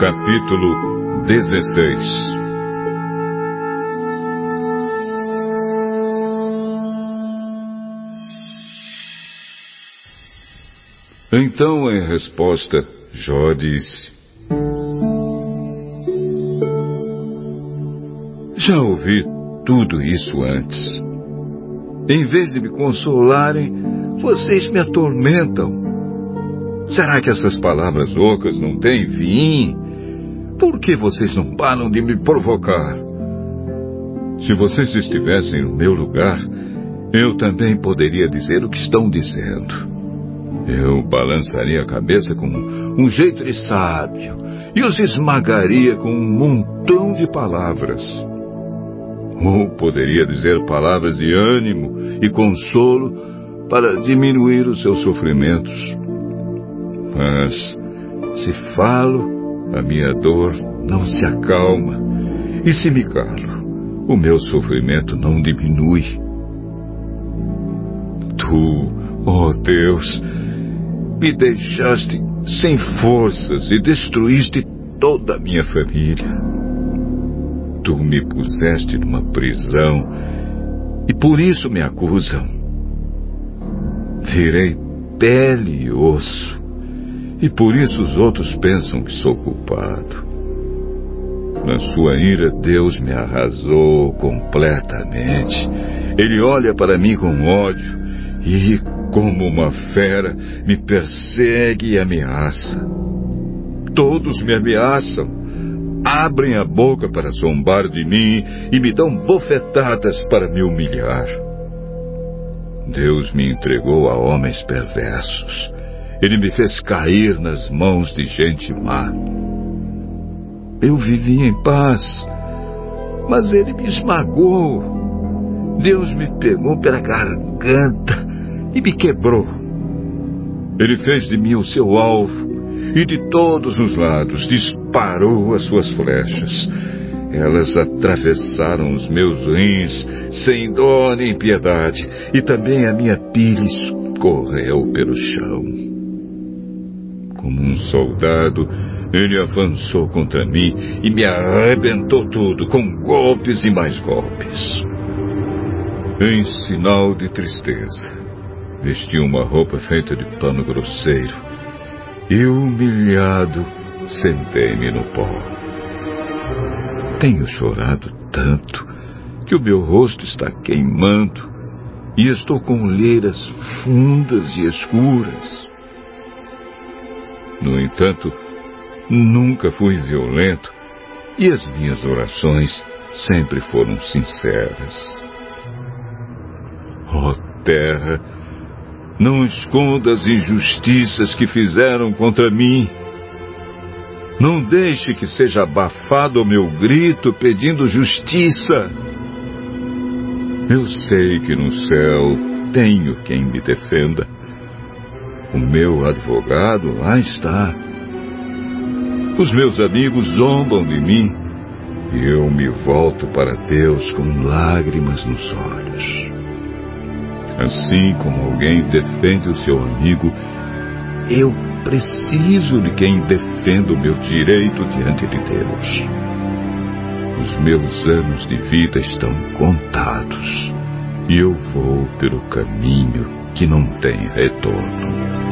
Capítulo 16 Então, em resposta, Jó disse: Já ouvi tudo isso antes. Em vez de me consolarem, vocês me atormentam. Será que essas palavras ocas não têm fim? Por que vocês não param de me provocar? Se vocês estivessem no meu lugar, eu também poderia dizer o que estão dizendo. Eu balançaria a cabeça com um jeito de sábio e os esmagaria com um montão de palavras. Ou poderia dizer palavras de ânimo e consolo para diminuir os seus sofrimentos. Mas, se falo, a minha dor não se acalma. E se me calo, o meu sofrimento não diminui. Tu, oh Deus, me deixaste sem forças e destruíste toda a minha família tu me puseste numa prisão e por isso me acusam. Virei pele e osso e por isso os outros pensam que sou culpado. Na sua ira, Deus me arrasou completamente. Ele olha para mim com ódio e, como uma fera, me persegue e ameaça. Todos me ameaçam abrem a boca para zombar de mim e me dão bofetadas para me humilhar. Deus me entregou a homens perversos. Ele me fez cair nas mãos de gente má. Eu vivi em paz, mas ele me esmagou. Deus me pegou pela garganta e me quebrou. Ele fez de mim o seu alvo e de todos os lados disparou as suas flechas. Elas atravessaram os meus rins sem dó nem piedade, e também a minha pele escorreu pelo chão. Como um soldado, ele avançou contra mim e me arrebentou tudo, com golpes e mais golpes. Em sinal de tristeza, vesti uma roupa feita de pano grosseiro e humilhado sentei-me no pó. Tenho chorado tanto que o meu rosto está queimando e estou com olheiras fundas e escuras. No entanto, nunca fui violento e as minhas orações sempre foram sinceras. Ó oh, terra, não esconda as injustiças que fizeram contra mim. Não deixe que seja abafado o meu grito pedindo justiça. Eu sei que no céu tenho quem me defenda. O meu advogado lá está. Os meus amigos zombam de mim e eu me volto para Deus com lágrimas nos olhos. Assim como alguém defende o seu amigo, eu preciso de quem defenda o meu direito diante de Deus. Os meus anos de vida estão contados e eu vou pelo caminho que não tem retorno.